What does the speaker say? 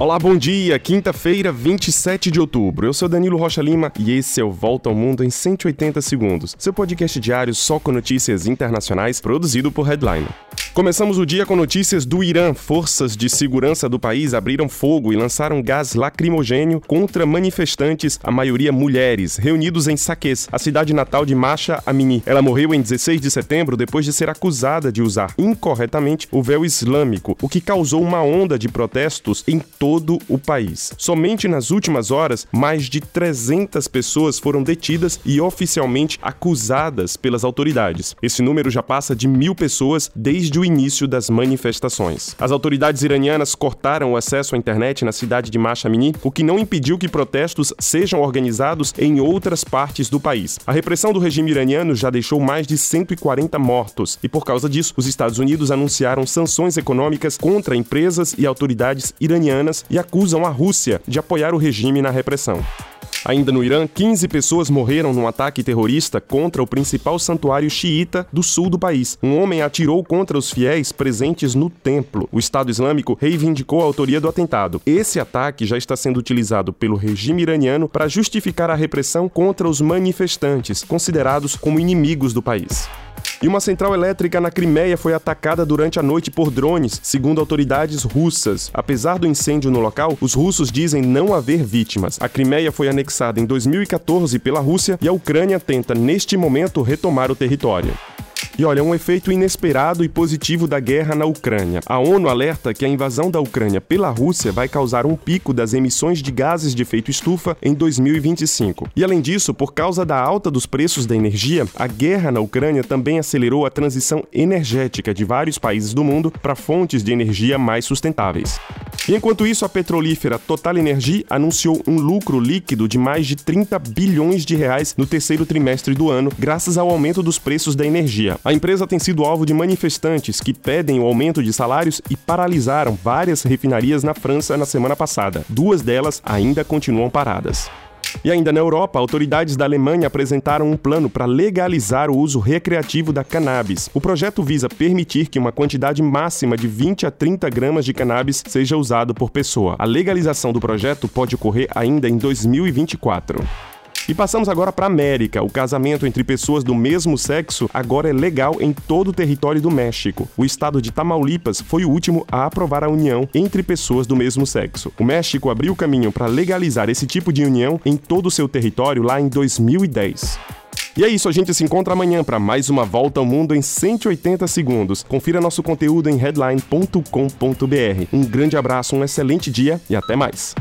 Olá, bom dia. Quinta-feira, 27 de outubro. Eu sou Danilo Rocha Lima e esse é o Volta ao Mundo em 180 segundos. Seu podcast diário só com notícias internacionais, produzido por Headline. Começamos o dia com notícias do Irã. Forças de segurança do país abriram fogo e lançaram gás lacrimogênio contra manifestantes, a maioria mulheres, reunidos em Saqqez, a cidade natal de Masha Amini. Ela morreu em 16 de setembro depois de ser acusada de usar incorretamente o véu islâmico, o que causou uma onda de protestos em todo o país. Somente nas últimas horas, mais de 300 pessoas foram detidas e oficialmente acusadas pelas autoridades. Esse número já passa de mil pessoas desde o início das manifestações. As autoridades iranianas cortaram o acesso à internet na cidade de Mashamini, o que não impediu que protestos sejam organizados em outras partes do país. A repressão do regime iraniano já deixou mais de 140 mortos e, por causa disso, os Estados Unidos anunciaram sanções econômicas contra empresas e autoridades iranianas e acusam a Rússia de apoiar o regime na repressão. Ainda no Irã, 15 pessoas morreram num ataque terrorista contra o principal santuário xiita do sul do país. Um homem atirou contra os fiéis presentes no templo. O Estado Islâmico reivindicou a autoria do atentado. Esse ataque já está sendo utilizado pelo regime iraniano para justificar a repressão contra os manifestantes, considerados como inimigos do país. E uma central elétrica na Crimeia foi atacada durante a noite por drones, segundo autoridades russas. Apesar do incêndio no local, os russos dizem não haver vítimas. A Crimeia foi anexada em 2014 pela Rússia e a Ucrânia tenta, neste momento, retomar o território. E olha, um efeito inesperado e positivo da guerra na Ucrânia. A ONU alerta que a invasão da Ucrânia pela Rússia vai causar um pico das emissões de gases de efeito estufa em 2025. E além disso, por causa da alta dos preços da energia, a guerra na Ucrânia também acelerou a transição energética de vários países do mundo para fontes de energia mais sustentáveis. Enquanto isso, a petrolífera Total Energy anunciou um lucro líquido de mais de 30 bilhões de reais no terceiro trimestre do ano, graças ao aumento dos preços da energia. A empresa tem sido alvo de manifestantes que pedem o aumento de salários e paralisaram várias refinarias na França na semana passada. Duas delas ainda continuam paradas. E ainda na Europa, autoridades da Alemanha apresentaram um plano para legalizar o uso recreativo da cannabis. O projeto visa permitir que uma quantidade máxima de 20 a 30 gramas de cannabis seja usado por pessoa. A legalização do projeto pode ocorrer ainda em 2024. E passamos agora para América. O casamento entre pessoas do mesmo sexo agora é legal em todo o território do México. O estado de Tamaulipas foi o último a aprovar a união entre pessoas do mesmo sexo. O México abriu o caminho para legalizar esse tipo de união em todo o seu território lá em 2010. E é isso, a gente se encontra amanhã para mais uma volta ao mundo em 180 segundos. Confira nosso conteúdo em headline.com.br. Um grande abraço, um excelente dia e até mais.